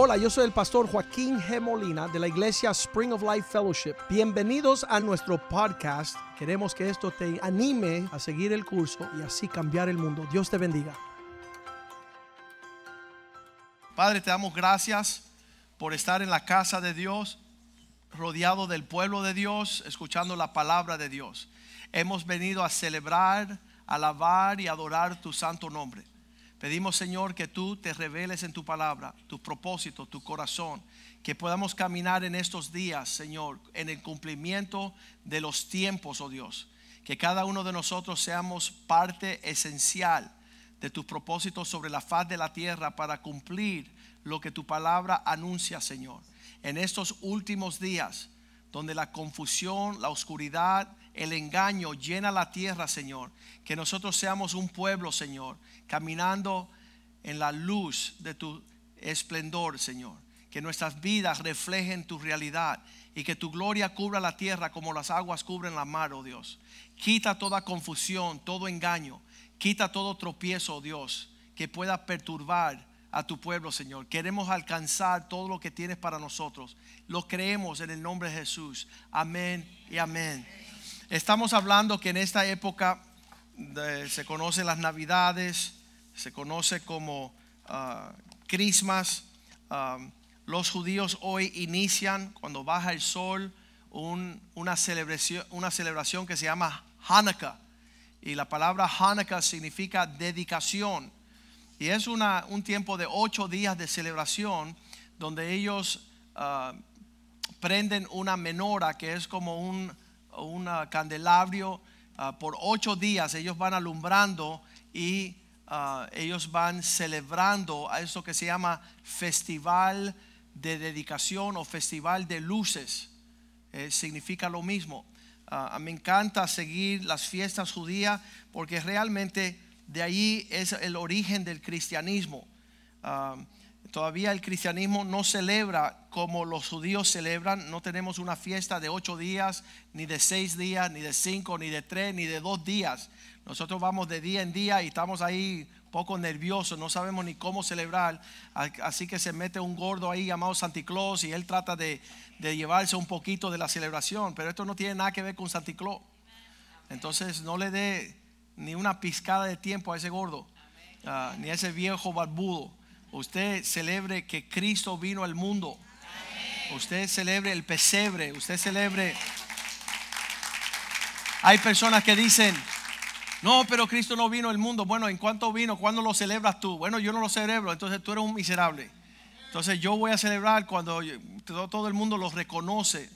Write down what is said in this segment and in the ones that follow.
Hola, yo soy el pastor Joaquín G. Molina de la iglesia Spring of Life Fellowship. Bienvenidos a nuestro podcast. Queremos que esto te anime a seguir el curso y así cambiar el mundo. Dios te bendiga. Padre, te damos gracias por estar en la casa de Dios, rodeado del pueblo de Dios, escuchando la palabra de Dios. Hemos venido a celebrar, alabar y adorar tu santo nombre. Pedimos, Señor, que tú te reveles en tu palabra, tu propósito, tu corazón, que podamos caminar en estos días, Señor, en el cumplimiento de los tiempos, oh Dios. Que cada uno de nosotros seamos parte esencial de tus propósitos sobre la faz de la tierra para cumplir lo que tu palabra anuncia, Señor. En estos últimos días, donde la confusión, la oscuridad, el engaño llena la tierra, Señor. Que nosotros seamos un pueblo, Señor, caminando en la luz de tu esplendor, Señor. Que nuestras vidas reflejen tu realidad y que tu gloria cubra la tierra como las aguas cubren la mar, oh Dios. Quita toda confusión, todo engaño. Quita todo tropiezo, oh Dios, que pueda perturbar a tu pueblo, Señor. Queremos alcanzar todo lo que tienes para nosotros. Lo creemos en el nombre de Jesús. Amén y amén. Estamos hablando que en esta época se conocen las Navidades, se conoce como uh, Christmas. Um, los judíos hoy inician cuando baja el sol una, celebración, una celebración que se llama Hanukkah. Y la palabra Hanukkah significa dedicación. Y es una, un tiempo de ocho días de celebración donde ellos uh, prenden una menora que es como un candelabro uh, por ocho días. Ellos van alumbrando y uh, ellos van celebrando a eso que se llama festival de dedicación o festival de luces. Eh, significa lo mismo. me encanta seguir las fiestas judías porque realmente de ahí es el origen del cristianismo. Ah, todavía el cristianismo no celebra como los judíos celebran. No tenemos una fiesta de ocho días, ni de seis días, ni de cinco, ni de tres, ni de dos días. Nosotros vamos de día en día y estamos ahí poco nerviosos, no sabemos ni cómo celebrar. Así que se mete un gordo ahí llamado Santa Claus y él trata de, llevarse un poquito de la celebración. Pero esto no tiene nada que ver con Santa Claus. Entonces no le dé ni una pizcada de tiempo a ese gordo, ah, ni a ese viejo barbudo. Usted celebre que Cristo vino al mundo. Usted celebre el pesebre. Usted celebre. Hay personas que dicen, no, pero Cristo no vino al mundo. Bueno, ¿en cuánto vino? ¿Cuándo lo celebras tú? Bueno, yo no lo celebro, entonces tú eres un miserable. Entonces yo voy a celebrar cuando todo, el mundo lo reconoce.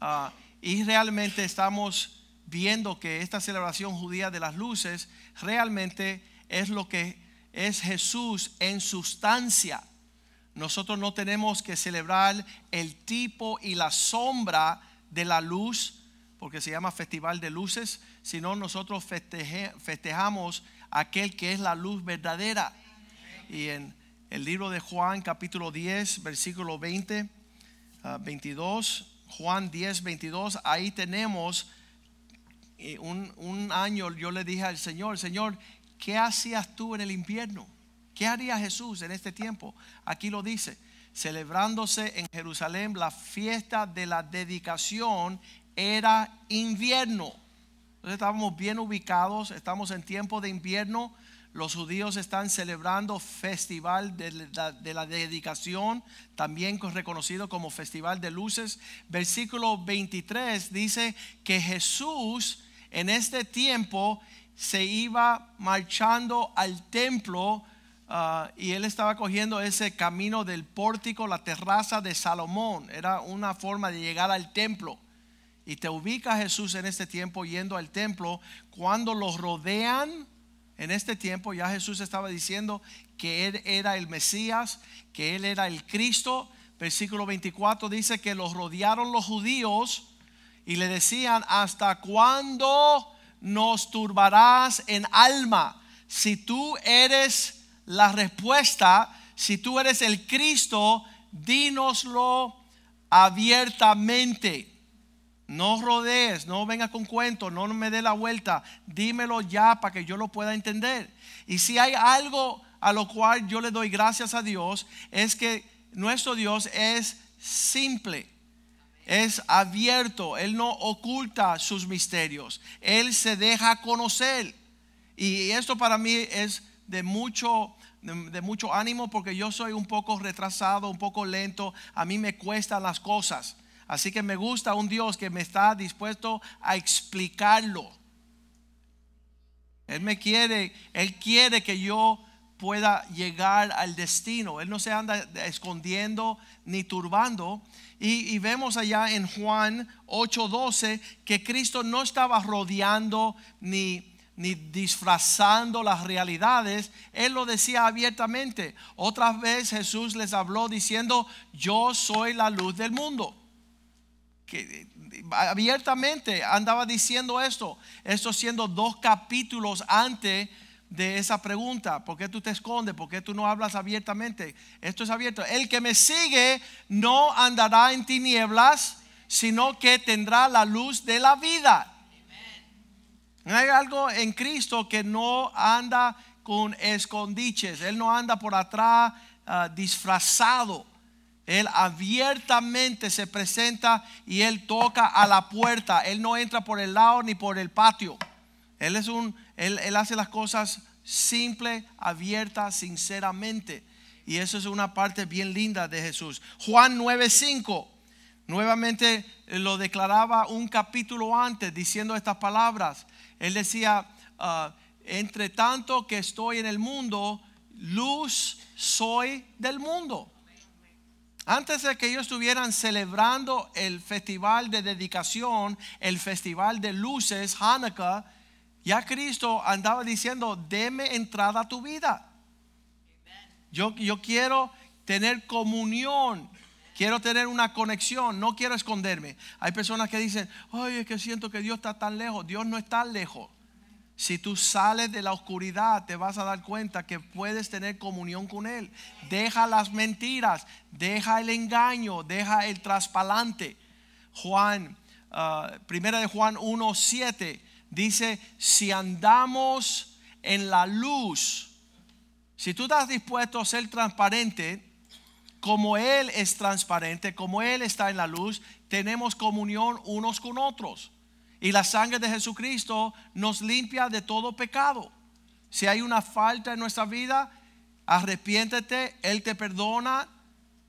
Ah, y realmente estamos viendo que esta celebración judía de las luces realmente es lo que es Jesús en sustancia. Nosotros no tenemos que celebrar el tipo y la sombra de la luz, porque se llama festival de luces, sino nosotros festejamos aquel que es la luz verdadera. Y en el libro de Juan capítulo 10, versículo 20, 22, ah, Juan 10, 22, ahí tenemos un, un año yo le dije al Señor, Señor, ¿qué hacías tú en el invierno? ¿Qué haría Jesús en este tiempo? Aquí lo dice, celebrándose en Jerusalén la fiesta de la dedicación era invierno. Entonces estábamos bien ubicados, estamos en tiempo de invierno. Los judíos están celebrando festival de la, de la, dedicación, también reconocido como festival de luces. Versículo 23 dice que Jesús en este tiempo se iba marchando al templo ah, y él estaba cogiendo ese camino del pórtico, la terraza de Salomón. Era una forma de llegar al templo. Y te ubica Jesús en este tiempo yendo al templo. Cuando los rodean, en este tiempo ya Jesús estaba diciendo que él era el Mesías, que él era el Cristo. Versículo 24 dice que los rodearon los judíos y le decían, ¿hasta cuándo nos turbarás en alma? Si tú eres la respuesta, si tú eres el Cristo, dínoslo abiertamente. No rodees, no venga con cuentos, no me dé la vuelta, dímelo ya para que yo lo pueda entender. Y si hay algo a lo cual yo le doy gracias a Dios, es que nuestro Dios es simple. Es abierto, Él no oculta sus misterios, Él se deja conocer. Y esto para mí es de mucho, de, mucho ánimo porque yo soy un poco retrasado, un poco lento, a mí me cuestan las cosas. Así que me gusta un Dios que me está dispuesto a explicarlo. Él me quiere, Él quiere que yo pueda llegar al destino. Él no se anda escondiendo ni turbando. Y, vemos allá en Juan 8:12 que Cristo no estaba rodeando ni, ni disfrazando las realidades. Él lo decía abiertamente. Otra vez Jesús les habló diciendo, yo soy la luz del mundo. Que, abiertamente andaba diciendo esto. Esto siendo dos capítulos antes de esa pregunta. ¿Por qué tú te escondes? ¿Por qué tú no hablas abiertamente? Esto es abierto. El que me sigue no andará en tinieblas, sino que tendrá la luz de la vida. Hay algo en Cristo que no anda con escondiches. Él no anda por atrás ah, disfrazado. Él abiertamente se presenta y él toca a la puerta. Él no entra por el lado ni por el patio. Él es un él, hace las cosas simple, abierta, sinceramente. Y eso es una parte bien linda de Jesús. Juan 9:5. Nuevamente lo declaraba un capítulo antes diciendo estas palabras. Él decía, ah, entre tanto que estoy en el mundo, luz soy del mundo. Antes de que ellos estuvieran celebrando el festival de dedicación, el festival de luces, Hanukkah, ya Cristo andaba diciendo, deme entrada a tu vida. Yo, yo quiero tener comunión, quiero tener una conexión, no quiero esconderme. Hay personas que dicen, ay, es que siento que Dios está tan lejos. Dios no está lejos. Si tú sales de la oscuridad, te vas a dar cuenta que puedes tener comunión con Él. Deja las mentiras, deja el engaño, deja el traspalante. Juan, uh, primera de Juan 1, 7 dice, si andamos en la luz, si tú estás dispuesto a ser transparente, como Él es transparente, como Él está en la luz, tenemos comunión unos con otros. Y la sangre de Jesucristo nos limpia de todo pecado. Si hay una falta en nuestra vida, arrepiéntete, Él te perdona,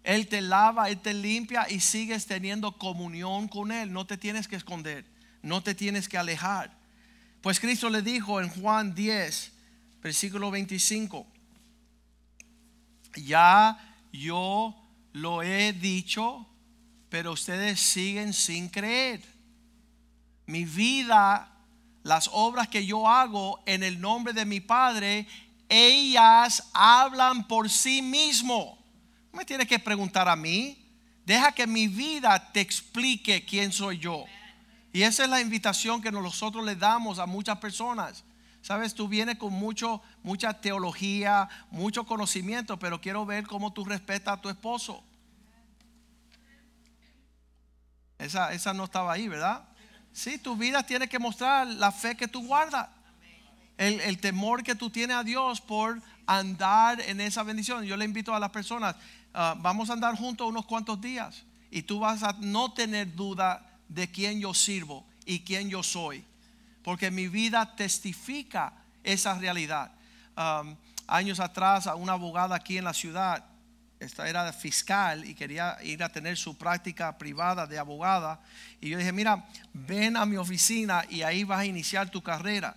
Él te lava, Él te limpia y sigues teniendo comunión con Él. No te tienes que esconder, no te tienes que alejar. Pues Cristo le dijo en Juan 10, versículo 25, ya yo lo he dicho, pero ustedes siguen sin creer. Mi vida, las obras que yo hago en el nombre de mi Padre, ellas hablan por sí mismo. No me tienes que preguntar a mí. Deja que mi vida te explique quién soy yo. Y esa es la invitación que nosotros le damos a muchas personas. Sabes, tú vienes con mucho, mucha teología, mucho conocimiento, pero quiero ver cómo tú respetas a tu esposo. Esa, esa no estaba ahí, ¿verdad? Sí, tu vida tiene que mostrar la fe que tú guardas. El, temor que tú tienes a Dios por andar en esa bendición. Yo le invito a las personas, ah, vamos a andar juntos unos cuantos días y tú vas a no tener duda de quién yo sirvo y quién yo soy. Porque mi vida testifica esa realidad. Um, años atrás, a una abogada aquí en la ciudad, esta era fiscal y quería ir a tener su práctica privada de abogada. Y yo dije, mira, ven a mi oficina y ahí vas a iniciar tu carrera.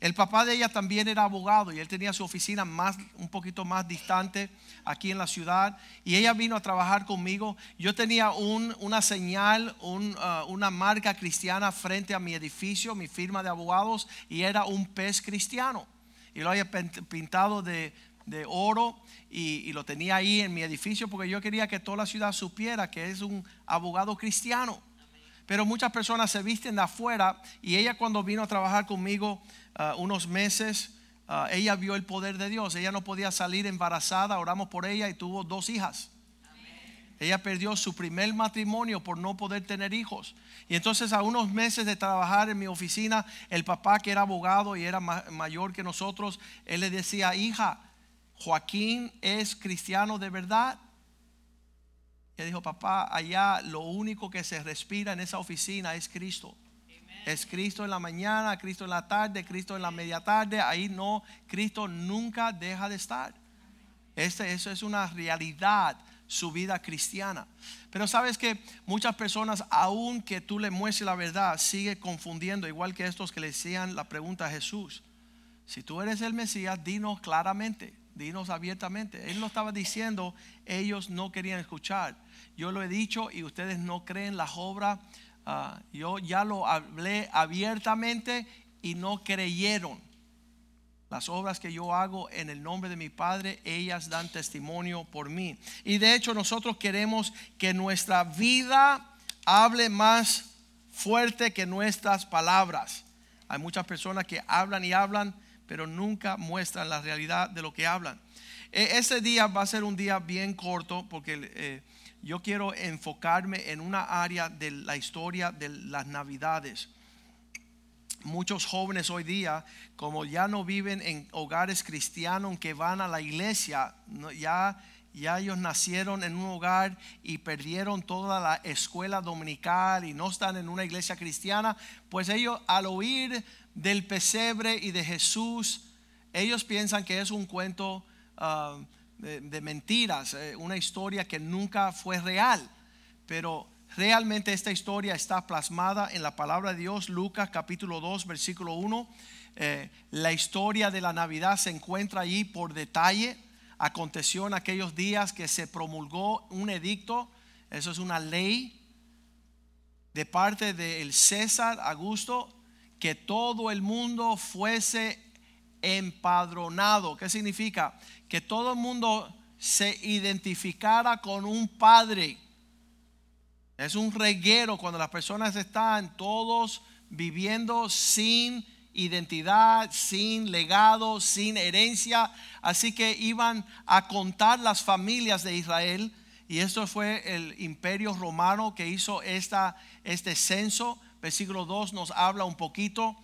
El papá de ella también era abogado y él tenía su oficina más, un poquito más distante aquí en la ciudad. Y ella vino a trabajar conmigo. Yo tenía una señal, uh, una marca cristiana frente a mi edificio, mi firma de abogados, y era un pez cristiano. Y lo había pintado de, oro y, y, lo tenía ahí en mi edificio porque yo quería que toda la ciudad supiera que es un abogado cristiano. Pero muchas personas se visten de afuera y ella cuando vino a trabajar conmigo Ah, unos meses, ah, ella vio el poder de Dios. Ella no podía salir embarazada, oramos por ella y tuvo dos hijas. Ella perdió su primer matrimonio por no poder tener hijos. Y entonces a unos meses de trabajar en mi oficina, el papá que era abogado y era mayor que nosotros, él le decía, hija, Joaquín es cristiano de verdad. Ella dijo, papá, allá lo único que se respira en esa oficina es Cristo. Es Cristo en la mañana, Cristo en la tarde, Cristo en la media tarde. Ahí no, Cristo nunca deja de estar. Este, eso es una realidad, su vida cristiana. Pero sabes que muchas personas, aun que tú le muestres la verdad, sigue confundiendo, igual que estos que le decían la pregunta a Jesús. Si tú eres el Mesías, dinos claramente, dinos abiertamente. Él lo estaba diciendo, ellos no querían escuchar. Yo lo he dicho y ustedes no creen las obras. Ah, yo ya lo hablé abiertamente y no creyeron. Las obras que yo hago en el nombre de mi Padre, ellas dan testimonio por mí. Y de hecho nosotros queremos que nuestra vida hable más fuerte que nuestras palabras. Hay muchas personas que hablan y hablan, pero nunca muestran la realidad de lo que hablan. E, ese día va a ser un día bien corto porque eh, yo quiero enfocarme en una área de la historia de las navidades. Muchos jóvenes hoy día, como ya no viven en hogares cristianos que van a la iglesia, ya, ya ellos nacieron en un hogar y perdieron toda la escuela dominical y no están en una iglesia cristiana, pues ellos al oír del pesebre y de Jesús, ellos piensan que es un cuento uh, de, mentiras, eh, una historia que nunca fue real. Pero realmente esta historia está plasmada en la palabra de Dios, Lucas capítulo 2, versículo 1. Eh, la historia de la Navidad se encuentra allí por detalle. Aconteció en aquellos días que se promulgó un edicto, eso es una ley de parte del César Augusto, que todo el mundo fuese empadronado. ¿Qué significa? que todo el mundo se identificara con un padre. Es un reguero cuando las personas están todos viviendo sin identidad, sin legado, sin herencia. Así que iban a contar las familias de Israel. Y esto fue el imperio romano que hizo esta, este censo. Versículo 2 nos habla un poquito.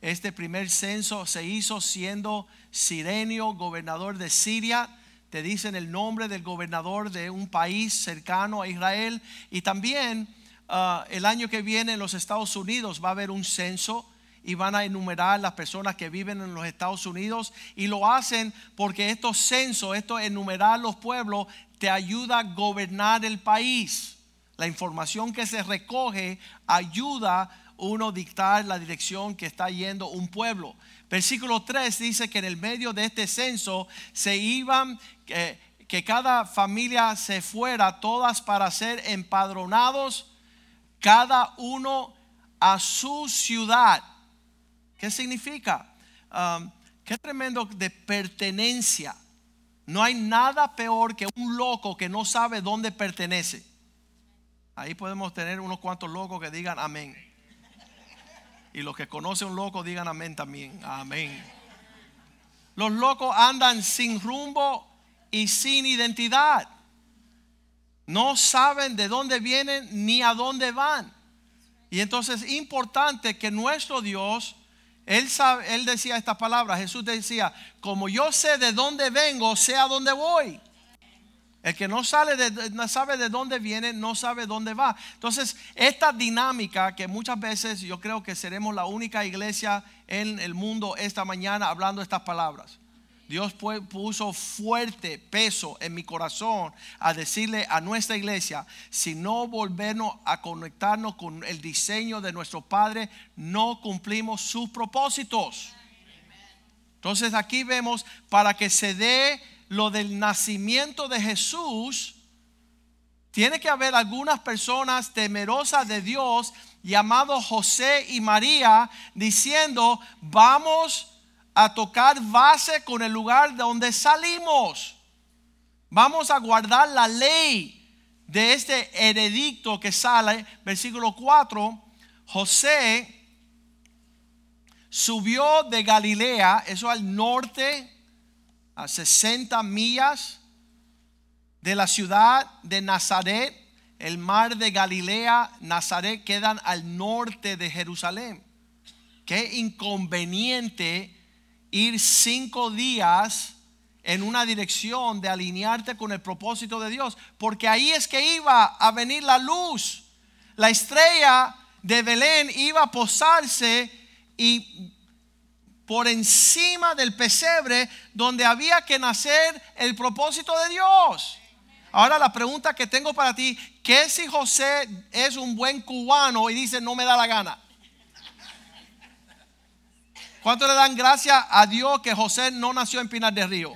Este primer censo se hizo siendo Sirenio, gobernador de Siria. Te dicen el nombre del gobernador de un país cercano a Israel. Y también ah, el año que viene en los Estados Unidos va a haber un censo y van a enumerar las personas que viven en los Estados Unidos y lo hacen porque estos censos, esto enumerar los pueblos, te ayuda a gobernar el país. La información que se recoge ayuda uno dictar la dirección que está yendo un pueblo. Versículo 3 dice que en el medio de este censo se iban, que cada familia se fuera, todas para ser empadronados, cada uno a su ciudad. ¿Qué significa? Um, qué tremendo de pertenencia. No hay nada peor que un loco que no sabe dónde pertenece. Ahí podemos tener unos cuantos locos que digan amén. Y los que conocen un loco digan amén también. Amén. Los locos andan sin rumbo y sin identidad. No saben de dónde vienen ni a dónde van. Y entonces es importante que nuestro Dios, él, decía esta palabra, Jesús decía, como yo sé de dónde vengo, sé a dónde voy. El que no, sale de, no sabe de dónde viene, no sabe dónde va. Entonces, esta dinámica que muchas veces yo creo que seremos la única iglesia en el mundo esta mañana hablando estas palabras. Dios puso fuerte peso en mi corazón a decirle a nuestra iglesia, si no volvernos a conectarnos con el diseño de nuestro Padre, no cumplimos sus propósitos. Entonces aquí vemos para que se dé lo del nacimiento de Jesús, tiene que haber algunas personas temerosas de Dios, llamados José y María, diciendo, vamos a tocar base con el lugar de donde salimos. Vamos a guardar la ley de este heredicto que sale, versículo 4, José subió de Galilea, eso al norte a 60 millas de la ciudad de Nazaret, el mar de Galilea, Nazaret quedan al norte de Jerusalén. Qué inconveniente ir cinco días en una dirección de alinearte con el propósito de Dios, porque ahí es que iba a venir la luz. La estrella de Belén iba a posarse y por encima del pesebre donde había que nacer el propósito de Dios. Ahora la pregunta que tengo para ti, ¿qué si José es un buen cubano y dice no me da la gana? ¿Cuánto le dan gracias a Dios que José no nació en Pinar del Río?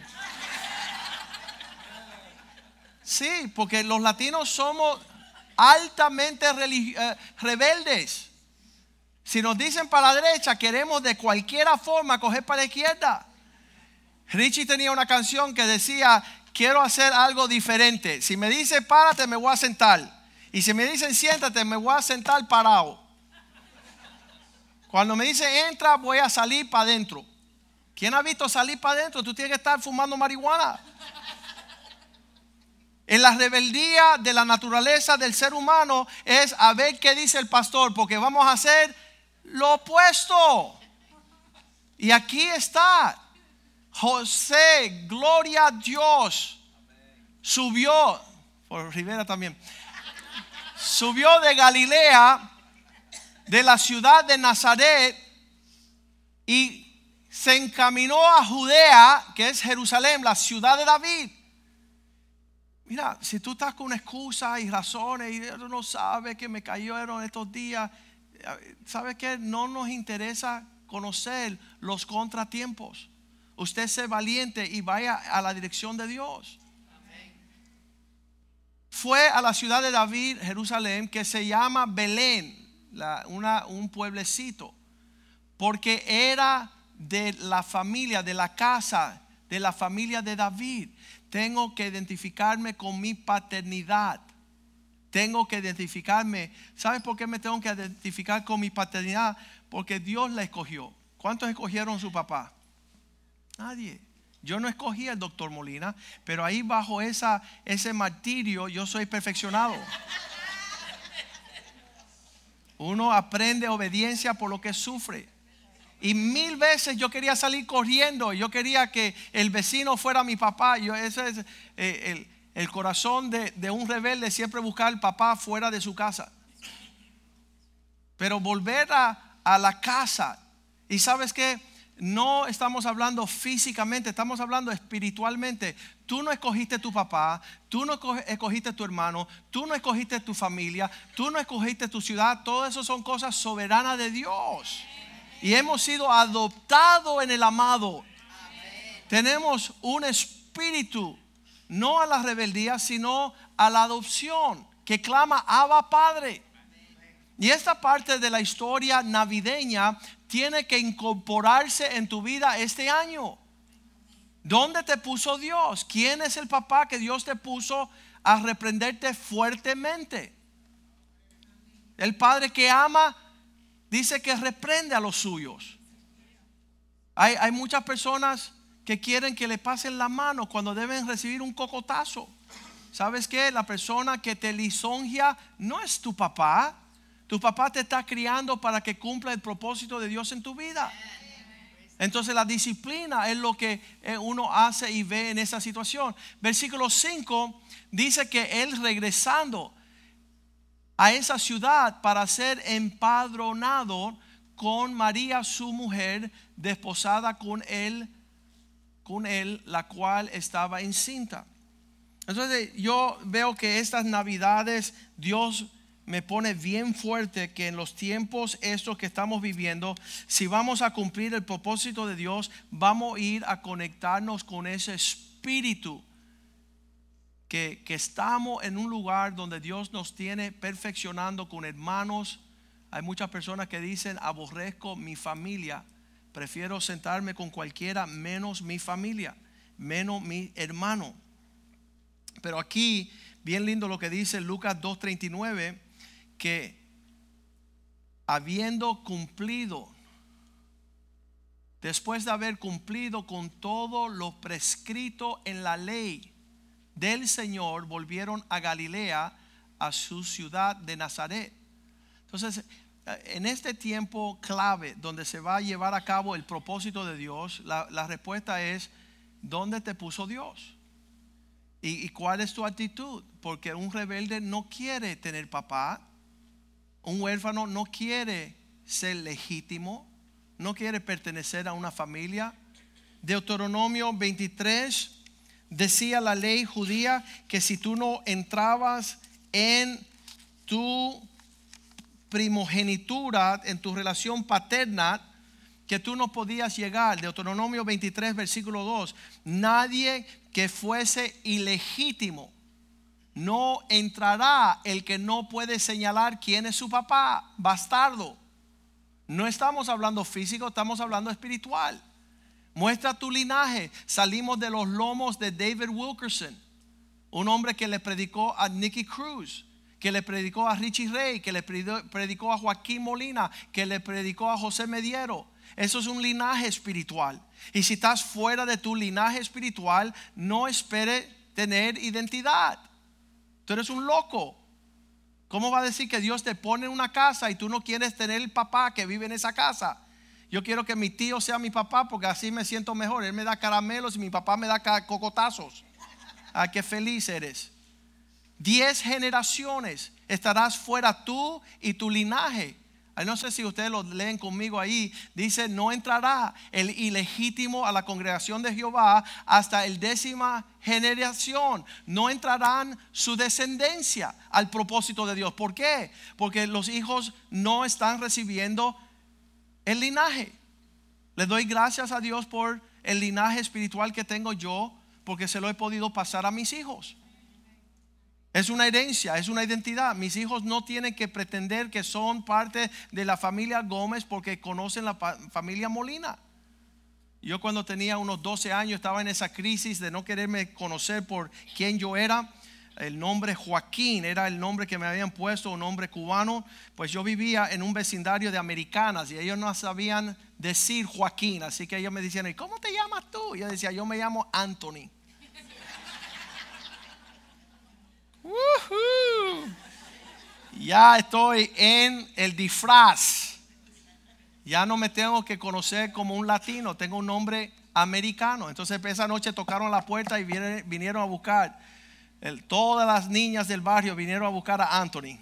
Sí, porque los latinos somos altamente eh, rebeldes. Si nos dicen para la derecha, queremos de cualquier forma coger para la izquierda. Richie tenía una canción que decía, quiero hacer algo diferente. Si me dice párate, me voy a sentar. Y si me dicen siéntate, me voy a sentar parado. Cuando me dicen entra, voy a salir para adentro. ¿Quién ha visto salir para adentro? Tú tienes que estar fumando marihuana. En la rebeldía de la naturaleza del ser humano es a ver qué dice el pastor, porque vamos a hacer lo opuesto. Y aquí está. José, gloria a Dios, subió, por Rivera también, subió de Galilea, de la ciudad de Nazaret, y se encaminó a Judea, que es Jerusalén, la ciudad de David. Mira, si tú estás con excusas y razones y no sabes que me cayeron estos días, ¿sabes qué? No nos interesa conocer los contratiempos. Usted sea valiente y vaya a la dirección de Dios. Fue a la ciudad de David, Jerusalén, que se llama Belén, un pueblecito, porque era de la familia, de la casa, de la familia de David. Tengo que identificarme con mi paternidad. Tengo que identificarme. ¿Sabes por qué me tengo que identificar con mi paternidad? Porque Dios la escogió. ¿Cuántos escogieron su papá? Nadie. Yo no escogí al doctor Molina, pero ahí bajo esa, ese martirio yo soy perfeccionado. Uno aprende obediencia por lo que sufre. Y mil veces yo quería salir corriendo. Yo quería que el vecino fuera mi papá. Yo, ese es eh, el, corazón de, de, un rebelde, siempre buscar al papá fuera de su casa. Pero volver a, a la casa. Y sabes que no estamos hablando físicamente, estamos hablando espiritualmente. Tú no escogiste tu papá, tú no escogiste tu hermano, tú no escogiste tu familia, tú no escogiste tu ciudad. Todo eso son cosas soberanas de Dios. Y hemos sido adoptados en el amado. Tenemos un espíritu, no a la rebeldía, sino a la adopción, que clama Abba Padre. Y esta parte de la historia navideña tiene que incorporarse en tu vida este año. ¿Dónde te puso Dios? ¿Quién es el papá que Dios te puso a reprenderte fuertemente? El padre que ama dice que reprende a los suyos. Hay, hay muchas personas que quieren que le pasen la mano cuando deben recibir un cocotazo. ¿Sabes qué? La persona que te lisonja no es tu papá, tu papá te está criando para que cumpla el propósito de Dios en tu vida. Entonces la disciplina es lo que eh, uno hace y ve en esa situación. Versículo 5 dice que él regresando a esa ciudad para ser empadronado con María su mujer, desposada con él, con él, la cual estaba encinta. Entonces yo veo que estas navidades Dios me pone bien fuerte que en los tiempos estos que estamos viviendo, si vamos a cumplir el propósito de Dios, vamos a ir a conectarnos con ese espíritu. Que, que estamos en un lugar donde Dios nos tiene perfeccionando con hermanos. Hay muchas personas que dicen, aborrezco mi familia, prefiero sentarme con cualquiera menos mi familia, menos mi hermano. Pero aquí, bien lindo lo que dice Lucas 2.39 que habiendo cumplido, después de haber cumplido con todo lo prescrito en la ley del Señor, volvieron a Galilea, a su ciudad de Nazaret. Entonces, en este tiempo clave donde se va a llevar a cabo el propósito de Dios, la, respuesta es, ¿dónde te puso Dios? ¿Y, y cuál es tu actitud? Porque un rebelde no quiere tener papá, un huérfano no quiere ser legítimo, no quiere pertenecer a una familia. Deuteronomio 23 decía la ley judía que si tú no entrabas en tu primogenitura, en tu relación paterna, que tú no podías llegar. Deuteronomio 23, versículo 2. Nadie que fuese ilegítimo, no entrará el que no puede señalar quién es su papá, bastardo. No estamos hablando físico, estamos hablando espiritual. Muestra tu linaje. Salimos de los lomos de David Wilkerson, un hombre que le predicó a Nicky Cruz, que le predicó a Richie Ray, que le predicó a Joaquín Molina, que le predicó a José Mediero. Eso es un linaje espiritual. Y si estás fuera de tu linaje espiritual, no espere tener identidad. Tú eres un loco. ¿Cómo va a decir que Dios te pone en una casa y tú no quieres tener el papá que vive en esa casa? Yo quiero que mi tío sea mi papá porque así me siento mejor. Él me da caramelos y mi papá me da cocotazos. Ah, qué feliz eres. Diez generaciones estarás fuera tú y tu linaje. No sé si ustedes lo leen conmigo ahí. Dice, no entrará el ilegítimo a la congregación de Jehová hasta el décima generación. No entrarán su descendencia al propósito de Dios. ¿Por qué? Porque los hijos no están recibiendo el linaje. Le doy gracias a Dios por el linaje espiritual que tengo yo, porque se lo he podido pasar a mis hijos. Es una herencia, es una identidad. Mis hijos no tienen que pretender que son parte de la familia Gómez porque conocen la familia Molina. Yo cuando tenía unos 12 años estaba en esa crisis de no quererme conocer por quién yo era. El nombre Joaquín era el nombre que me habían puesto, un nombre cubano. Pues yo vivía en un vecindario de americanas y ellos no sabían decir Joaquín. Así que ellos me decían, ¿y cómo te llamas tú? Y yo decía, yo me llamo Anthony. Ya estoy en el disfraz. Ya no me tengo que conocer como un latino, tengo un nombre americano. Entonces esa noche tocaron la puerta y vinieron a buscar. todas las niñas del barrio vinieron a buscar a Anthony.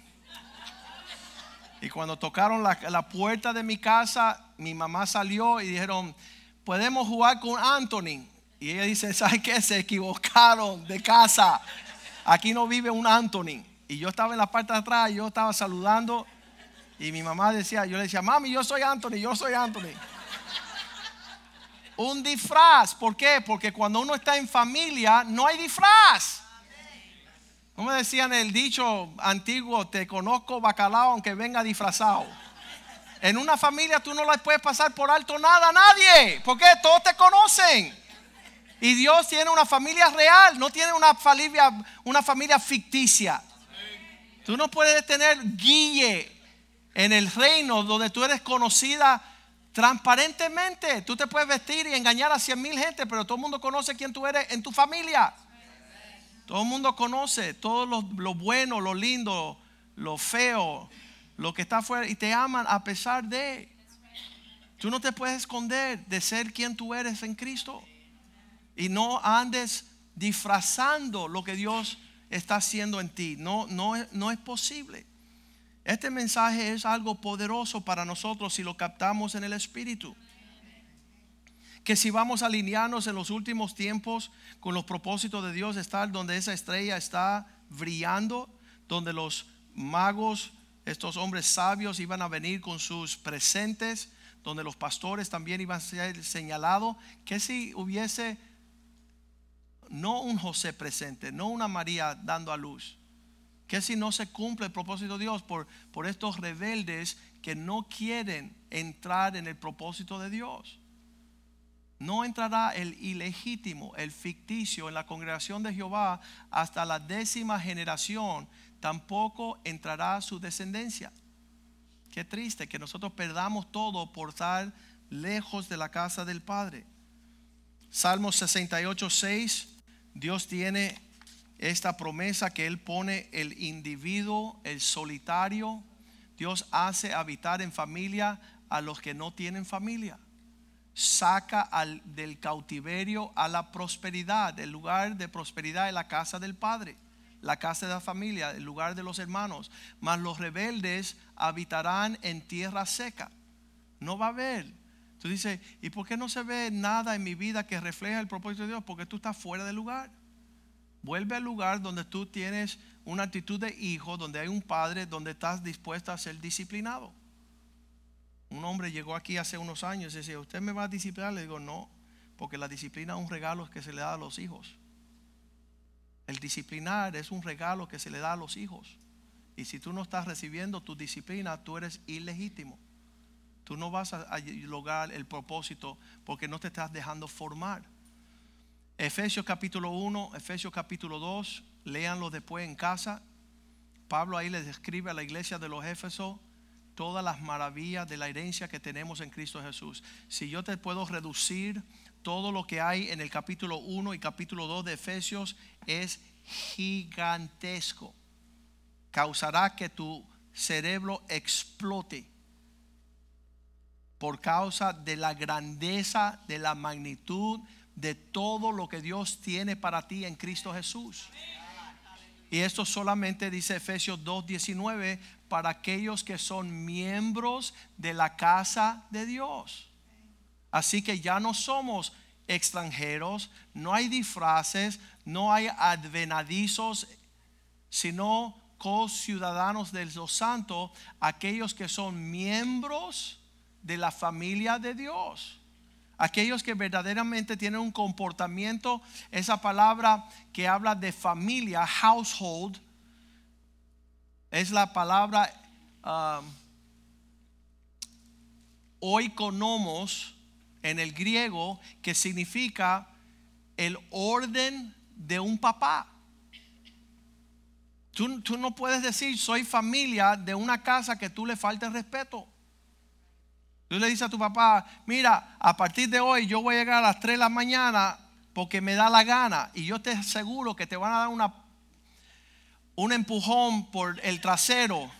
Y cuando tocaron la, la, puerta de mi casa, mi mamá salió y dijeron, podemos jugar con Anthony. Y ella dice, ¿sabes qué? Se equivocaron de casa. Aquí no vive un Anthony. Y yo estaba en la parte de atrás, yo estaba saludando. Y mi mamá decía, yo le decía, mami, yo soy Anthony, yo soy Anthony. un disfraz, ¿por qué? Porque cuando uno está en familia, no hay disfraz. Como decían el dicho antiguo, te conozco bacalao aunque venga disfrazado. En una familia tú no le puedes pasar por alto nada a nadie, porque todos te conocen. Y Dios tiene una familia real, no tiene una familia, una familia ficticia. Tú no puedes tener guille en el reino donde tú eres conocida transparentemente. Tú te puedes vestir y engañar a cien mil gente, pero todo el mundo conoce quién tú eres en tu familia. Todo el mundo conoce todo lo, lo bueno, lo lindo, lo feo, lo que está afuera y te aman a pesar de. Tú no te puedes esconder de ser quien tú eres en Cristo. Y no andes disfrazando lo que Dios está haciendo en ti. No, no, no es posible. Este mensaje es algo poderoso para nosotros si lo captamos en el Espíritu. Que si vamos a alinearnos en los últimos tiempos con los propósitos de Dios, estar donde esa estrella está brillando, donde los magos, estos hombres sabios iban a venir con sus presentes, donde los pastores también iban a ser señalados, que si hubiese no un José presente, no una María dando a luz. Que si no se cumple el propósito de Dios por, por estos rebeldes que no quieren entrar en el propósito de Dios. No entrará el ilegítimo, el ficticio en la congregación de Jehová hasta la décima generación. Tampoco entrará su descendencia. Qué triste que nosotros perdamos todo por estar lejos de la casa del Padre. Salmo 68, 6 Dios tiene esta promesa que Él pone el individuo, el solitario. Dios hace habitar en familia a los que no tienen familia. saca al, del cautiverio a la prosperidad. El lugar de prosperidad es la casa del Padre, la casa de la familia, el lugar de los hermanos. Mas los rebeldes habitarán en tierra seca. No va a haber. Tú dices, ¿y por qué no se ve nada en mi vida que refleja el propósito de Dios? Porque tú estás fuera del lugar. Vuelve al lugar donde tú tienes una actitud de hijo, donde hay un padre, donde estás dispuesto a ser disciplinado. Un hombre llegó aquí hace unos años y decía, ¿usted me va a disciplinar? Le digo, no, porque la disciplina es un regalo que se le da a los hijos. El disciplinar es un regalo que se le da a los hijos. Y si tú no estás recibiendo tu disciplina, tú eres ilegítimo. Tú no vas a, lograr el propósito porque no te estás dejando formar. Efesios capítulo 1, Efesios capítulo 2, léanlo después en casa. Pablo ahí les describe a la iglesia de los Éfesos todas las maravillas de la herencia que tenemos en Cristo Jesús. Si yo te puedo reducir todo lo que hay en el capítulo 1 y capítulo 2 de Efesios es gigantesco. Causará que tu cerebro explote por causa de la grandeza, de la magnitud, de todo lo que Dios tiene para ti en Cristo Jesús. Y esto solamente dice Efesios 2.19 para aquellos que son miembros de la casa de Dios. Así que ya no somos extranjeros, no hay disfraces, no hay advenadizos, sino co-ciudadanos de los santos, aquellos que son miembros de la familia de Dios. Aquellos que verdaderamente tienen un comportamiento, esa palabra que habla de familia, household, es la palabra um, oikonomos en el griego que significa el orden de un papá. Tú, tú, no puedes decir soy familia de una casa que tú le faltes respeto. Tú le dices a tu papá, mira, a partir de hoy yo voy a llegar a las 3 de la mañana porque me da la gana y yo te aseguro que te van a dar una, un empujón por el trasero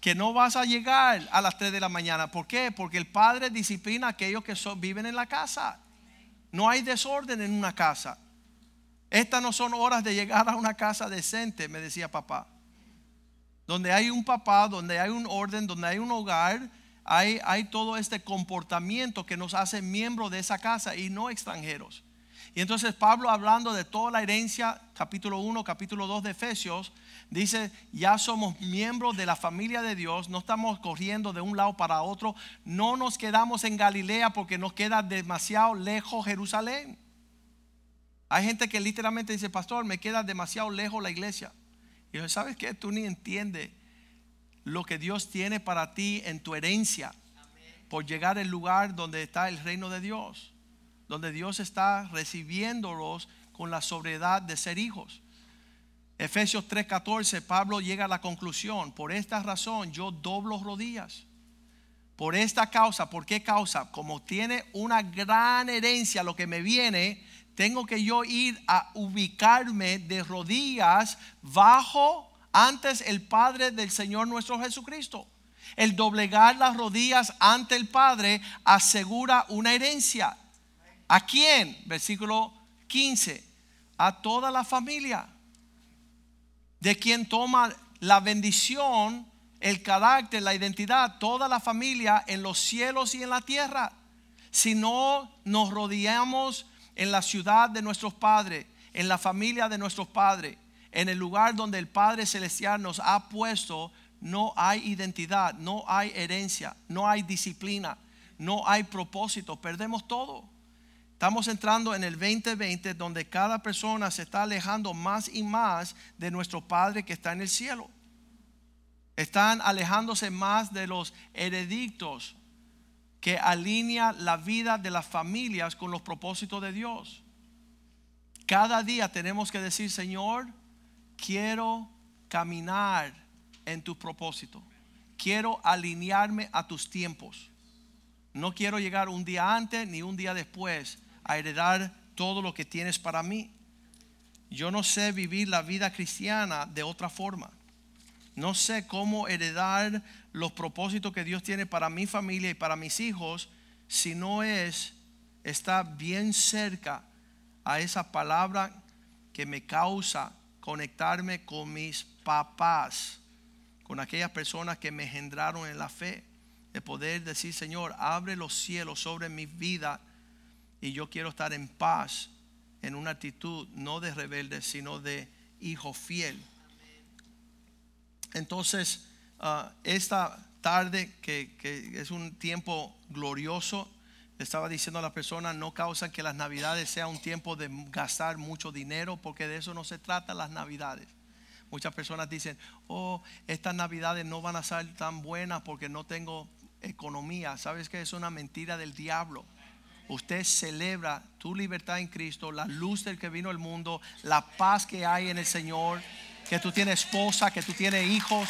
que no vas a llegar a las 3 de la mañana. ¿Por qué? Porque el padre disciplina a aquellos que viven en la casa. No hay desorden en una casa. Estas no son horas de llegar a una casa decente, me decía papá. Donde hay un papá, donde hay un orden, donde hay un hogar hay, todo este comportamiento que nos hace miembros de esa casa y no extranjeros. Y entonces Pablo hablando de toda la herencia, capítulo 1, capítulo 2 de Efesios, dice, ya somos miembros de la familia de Dios, no estamos corriendo de un lado para otro, no nos quedamos en Galilea porque nos queda demasiado lejos Jerusalén. Hay gente que literalmente dice, pastor, me queda demasiado lejos la iglesia. Y yo, ¿sabes qué? Tú ni entiendes lo que Dios tiene para ti en tu herencia por llegar al lugar donde está el reino de Dios, donde Dios está recibiéndolos con la sobriedad de ser hijos. Efesios 3:14, Pablo llega a la conclusión, por esta razón yo doblo rodillas. Por esta causa, ¿por qué causa? Como tiene una gran herencia lo que me viene, tengo que yo ir a ubicarme de rodillas bajo antes el Padre del Señor nuestro Jesucristo. El doblegar las rodillas ante el Padre asegura una herencia. ¿A quién? Versículo 15. A toda la familia. De quien toma la bendición, el carácter, la identidad, toda la familia en los cielos y en la tierra. Si no nos rodeamos en la ciudad de nuestros padres, en la familia de nuestros padres, en el lugar donde el Padre Celestial nos ha puesto, no hay identidad, no hay herencia, no hay disciplina, no hay propósito, perdemos todo. Estamos entrando en el 2020 donde cada persona se está alejando más y más de nuestro Padre que está en el cielo. Están alejándose más de los heredictos que alinea la vida de las familias con los propósitos de Dios. Cada día tenemos que decir, Señor, quiero caminar en tu propósito. Quiero alinearme a tus tiempos. No quiero llegar un día antes ni un día después a heredar todo lo que tienes para mí. Yo no sé vivir la vida cristiana de otra forma. No sé cómo heredar los propósitos que Dios tiene para mi familia y para mis hijos si no es, está bien cerca a esa palabra que me causa conectarme con mis papás, con aquellas personas que me engendraron en la fe, de poder decir, Señor, abre los cielos sobre mi vida y yo quiero estar en paz, en una actitud no de rebelde, sino de hijo fiel. Entonces, ah, esta tarde, que, que es un tiempo glorioso, estaba diciendo a la persona, no causan que las navidades sea un tiempo de gastar mucho dinero, porque de eso no se trata las navidades. Muchas personas dicen, oh, estas navidades no van a ser tan buenas porque no tengo economía. ¿Sabes que es una mentira del diablo? Usted celebra tu libertad en Cristo, la luz del que vino al mundo, la paz que hay en el Señor, que tú tienes esposa, que tú tienes hijos,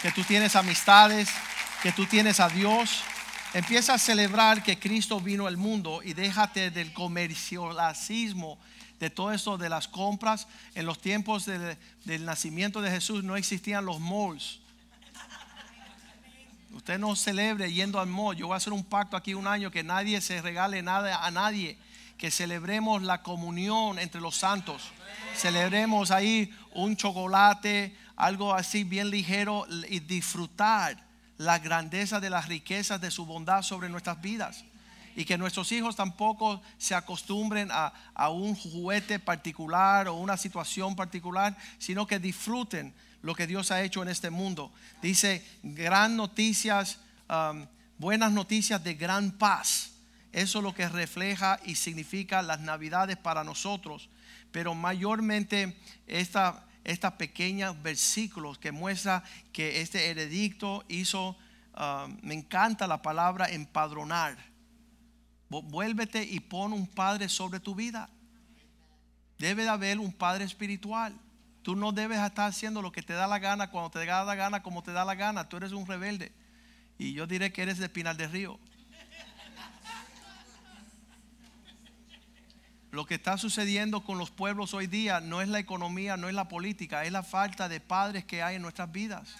que tú tienes amistades, que tú tienes a Dios. Empieza a celebrar que Cristo vino al mundo y déjate del comercialismo de todo eso de las compras. En los tiempos del nacimiento de Jesús no existían los malls. Usted no celebre yendo al mall. Yo voy a hacer un pacto aquí un año que nadie se regale nada a nadie. Que celebremos la comunión entre los santos. Celebremos ahí un chocolate, algo así bien ligero y disfrutar la grandeza de las riquezas de su bondad sobre nuestras vidas. Y que nuestros hijos tampoco se acostumbren a, un juguete particular o una situación particular, sino que disfruten lo que Dios ha hecho en este mundo. Dice, gran noticias, um, buenas noticias de gran paz. Eso es lo que refleja y significa las navidades para nosotros. Pero mayormente esta estos pequeños versículos que muestra que este heredicto hizo, ah, me encanta la palabra empadronar. Vuélvete y pon un padre sobre tu vida. Debe de haber un padre espiritual. Tú no debes estar haciendo lo que te da la gana cuando te da la gana, como te da la gana. Tú eres un rebelde. Y yo diré que eres de Pinal del Río. Lo que está sucediendo con los pueblos hoy día no es la economía, no es la política, es la falta de padres que hay en nuestras vidas.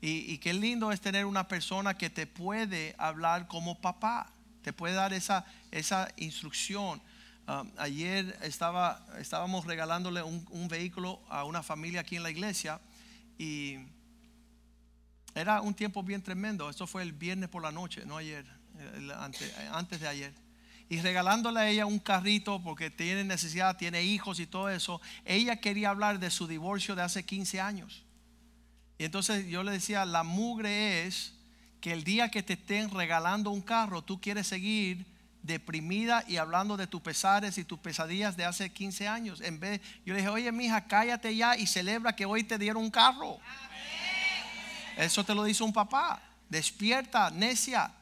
Y, qué lindo es tener una persona que te puede hablar como papá, te puede dar esa, esa instrucción. Um, ayer estaba, estábamos regalándole un, vehículo a una familia aquí en la iglesia y era un tiempo bien tremendo. Esto fue el viernes por la noche, no ayer, antes de ayer y regalándole a ella un carrito porque tiene necesidad, tiene hijos y todo eso, ella quería hablar de su divorcio de hace 15 años. Y entonces yo le decía, la mugre es que el día que te estén regalando un carro, tú quieres seguir deprimida y hablando de tus pesares y tus pesadillas de hace 15 años. En vez, yo le dije, oye, mija, cállate ya y celebra que hoy te dieron un carro. Eso te lo dice un papá. Despierta, necia.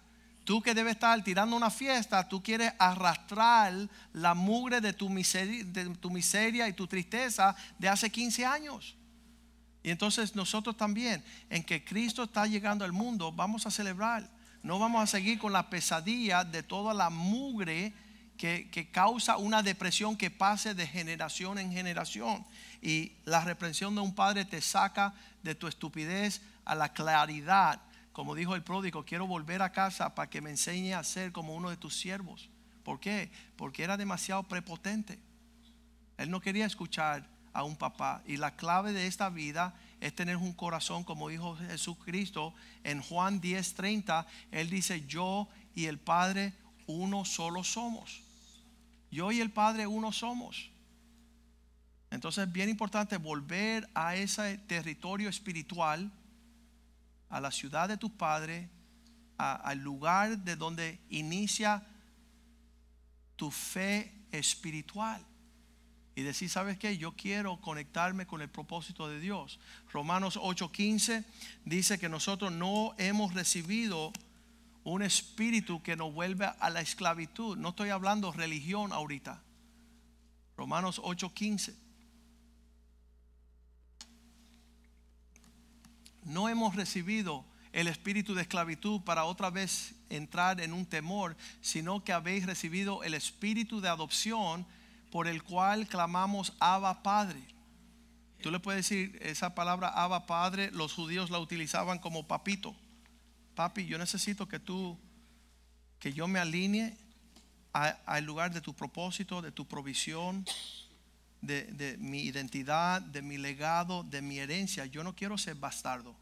Tú que debes estar tirando una fiesta, tú quieres arrastrar la mugre de tu, miseria, de tu miseria y tu tristeza de hace 15 años. Y entonces nosotros también, en que Cristo está llegando al mundo, vamos a celebrar. No vamos a seguir con la pesadilla de toda la mugre que, que causa una depresión que pase de generación en generación. Y la reprensión de un padre te saca de tu estupidez a la claridad como dijo el pródigo, quiero volver a casa para que me enseñe a ser como uno de tus siervos. ¿Por qué? Porque era demasiado prepotente. Él no quería escuchar a un papá. Y la clave de esta vida es tener un corazón, como dijo Jesucristo en Juan 10:30. Él dice, yo y el Padre uno solo somos. Yo y el Padre uno somos. Entonces es bien importante volver a ese territorio espiritual a la ciudad de tu padre, al lugar de donde inicia tu fe espiritual. Y decir, ¿sabes qué? Yo quiero conectarme con el propósito de Dios. Romanos 8:15 dice que nosotros no hemos recibido un espíritu que nos vuelve a la esclavitud. No estoy hablando religión ahorita. Romanos 8:15. No hemos recibido el espíritu de esclavitud para otra vez entrar en un temor, sino que habéis recibido el espíritu de adopción por el cual clamamos Abba Padre. Tú le puedes decir esa palabra Abba Padre, los judíos la utilizaban como papito. Papi, yo necesito que tú que yo me alinee al lugar de tu propósito, de tu provisión, de, de mi identidad, de mi legado, de mi herencia. Yo no quiero ser bastardo.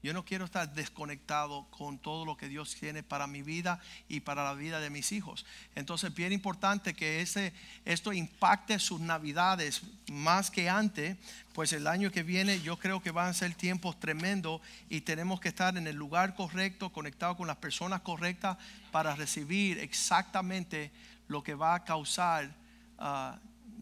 Yo no quiero estar desconectado con todo lo que Dios tiene para mi vida y para la vida de mis hijos. Entonces, bien importante que ese, esto impacte sus navidades más que antes, pues el año que viene yo creo que van a ser tiempos tremendos y tenemos que estar en el lugar correcto, conectado con las personas correctas para recibir exactamente lo que va a causar ah,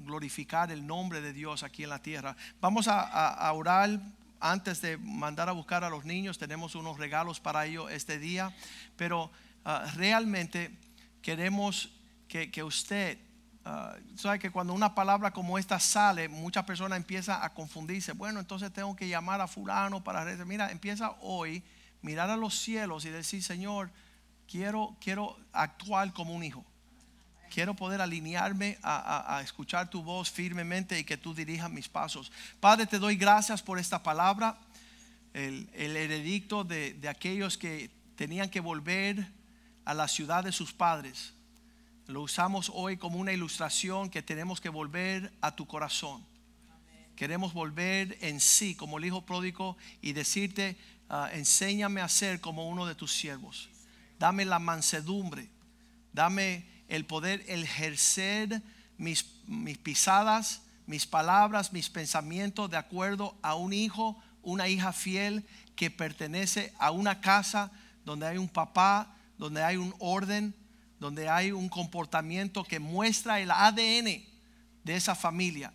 glorificar el nombre de Dios aquí en la tierra. Vamos a, orar antes de mandar a buscar a los niños. Tenemos unos regalos para ellos este día, pero ah, realmente queremos que, usted, ah, sabe que cuando una palabra como esta sale, muchas personas empiezan a confundirse. Bueno, entonces tengo que llamar a fulano para. Mira, empieza hoy, mirar a los cielos y decir, Señor, quiero, quiero actuar como un hijo. Quiero poder alinearme a, a- escuchar tu voz firmemente y que tú dirijas mis pasos. Padre, te doy gracias por esta palabra, el, el heredicto de, de aquellos que tenían que volver a la ciudad de sus padres. Lo usamos hoy como una ilustración que tenemos que volver a tu corazón. Queremos volver en sí como el hijo pródigo y decirte, ah, enséñame a ser como uno de tus siervos. Dame la mansedumbre. Dame el poder ejercer mis, mis pisadas, mis palabras, mis pensamientos de acuerdo a un hijo, una hija fiel que pertenece a una casa donde hay un papá, donde hay un orden, donde hay un comportamiento que muestra el ADN de esa familia,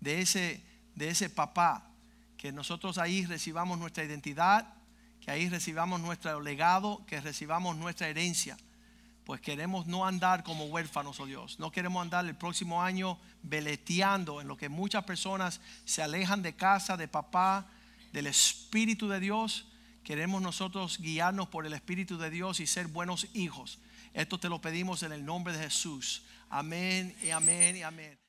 de ese, de ese papá, que nosotros ahí recibamos nuestra identidad, que ahí recibamos nuestro legado, que recibamos nuestra herencia pues queremos no andar como huérfanos, oh Dios. No queremos andar el próximo año veleteando en lo que muchas personas se alejan de casa, de papá, del Espíritu de Dios. Queremos nosotros guiarnos por el Espíritu de Dios y ser buenos hijos. Esto te lo pedimos en el nombre de Jesús. Amén y amén y amén.